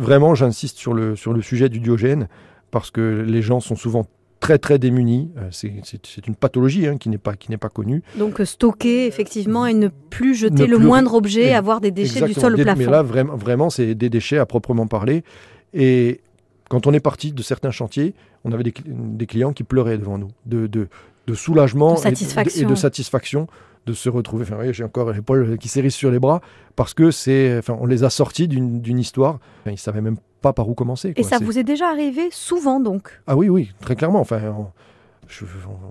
vraiment, j'insiste sur le, sur le sujet du diogène, parce que les gens sont souvent très très démunis. Euh, c'est une pathologie hein, qui n'est pas, qui pas connue. Donc stocker effectivement et ne plus jeter le moindre objet, avoir des déchets du sol au plafond. Mais là, vraiment, vraiment c'est des déchets à proprement parler. Et quand on est parti de certains chantiers, on avait des, clients qui pleuraient devant nous, de, de, soulagement. Et, de, satisfaction de se retrouver. Enfin, j'ai encore l'épaule qui s'érisse sur les bras parce que c'est, enfin, on les a sortis d'une histoire. Enfin, ils savaient même pas par où commencer. Et ça vous est déjà arrivé souvent donc? Ah oui, oui, très clairement. Enfin, je,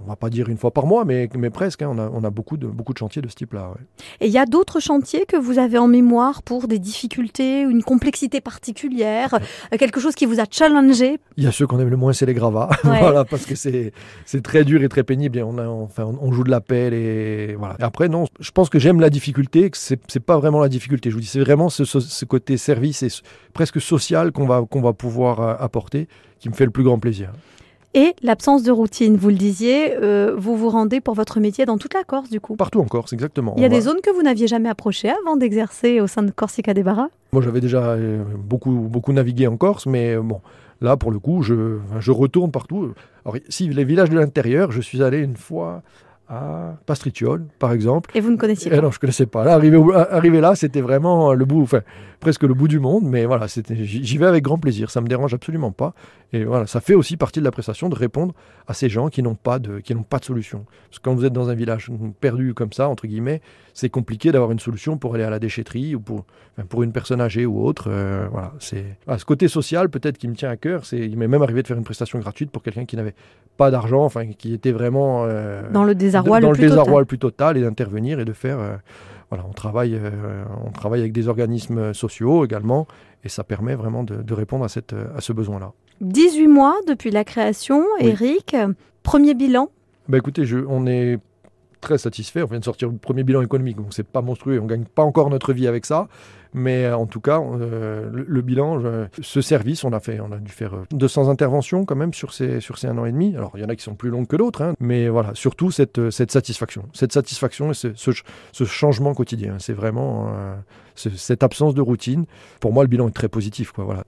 on va pas dire une fois par mois, mais, mais presque. Hein. on, a, on, a, beaucoup de, beaucoup de chantiers de ce type-là. Et il y a d'autres chantiers que vous avez en mémoire pour des difficultés, une complexité particulière, euh, quelque chose qui vous a challengé? Il y a ceux qu'on aime le moins, c'est les gravats. voilà, parce que c'est très dur et très pénible. on, a, enfin, on joue de la pelle et voilà. Et après, non, je pense que j'aime la difficulté, que c'est pas vraiment la difficulté. Je vous dis, c'est vraiment ce, ce, côté service et presque social qu'on va, qu'on va pouvoir euh, apporter qui me fait le plus grand plaisir. Et l'absence de routine, vous le disiez, euh, vous vous rendez pour votre métier dans toute la Corse du coup Partout en Corse, exactement. Il y a des zones que vous n'aviez jamais approchées avant d'exercer au sein de Corsica des Barras? Moi j'avais déjà euh, beaucoup, beaucoup navigué en Corse, mais euh, bon, là pour le coup, je, je retourne partout. Alors, si les villages de l'intérieur, je suis allé une fois à Pastriciole, par exemple. Et vous ne connaissiez pas Non, je ne connaissais pas. Là, arrivé, là, c'était vraiment le bout, enfin, presque le bout du monde, mais voilà, j'y vais avec grand plaisir. Ça me dérange absolument pas. Et voilà, ça fait aussi partie de la prestation de répondre à ces gens qui n'ont pas de, qui pas de solution. Parce que quand vous êtes dans un village perdu comme ça, entre guillemets, c'est compliqué d'avoir une solution pour aller à la déchetterie ou pour, pour une personne âgée ou autre. Euh, voilà, c'est ce côté social peut-être qui me tient à cœur. C'est, il m'est même arrivé de faire une prestation gratuite pour quelqu'un qui n'avait pas d'argent, enfin, qui était vraiment euh, dans le désarroi, le, plus désarroi le plus total et d'intervenir et de faire. Euh, voilà, on travaille, on travaille avec des organismes sociaux également, et ça permet vraiment de, de répondre à, cette, à ce besoin-là. 18 mois depuis la création, Eric. Premier bilan? Bah Écoutez, je, on est très satisfait. On vient de sortir le premier bilan économique, donc c'est pas monstrueux. On gagne pas encore notre vie avec ça, mais euh, en tout cas, euh, le, bilan, ce service, on a fait, on a dû faire 200 euh, interventions quand même sur ces sur ces un an et demi. Alors il y en a qui sont plus longues que d'autres, hein, mais voilà, surtout cette cette satisfaction, cette satisfaction et ce, ce, changement quotidien. C'est vraiment cette absence de routine. Pour moi, le bilan est très positif. Voilà.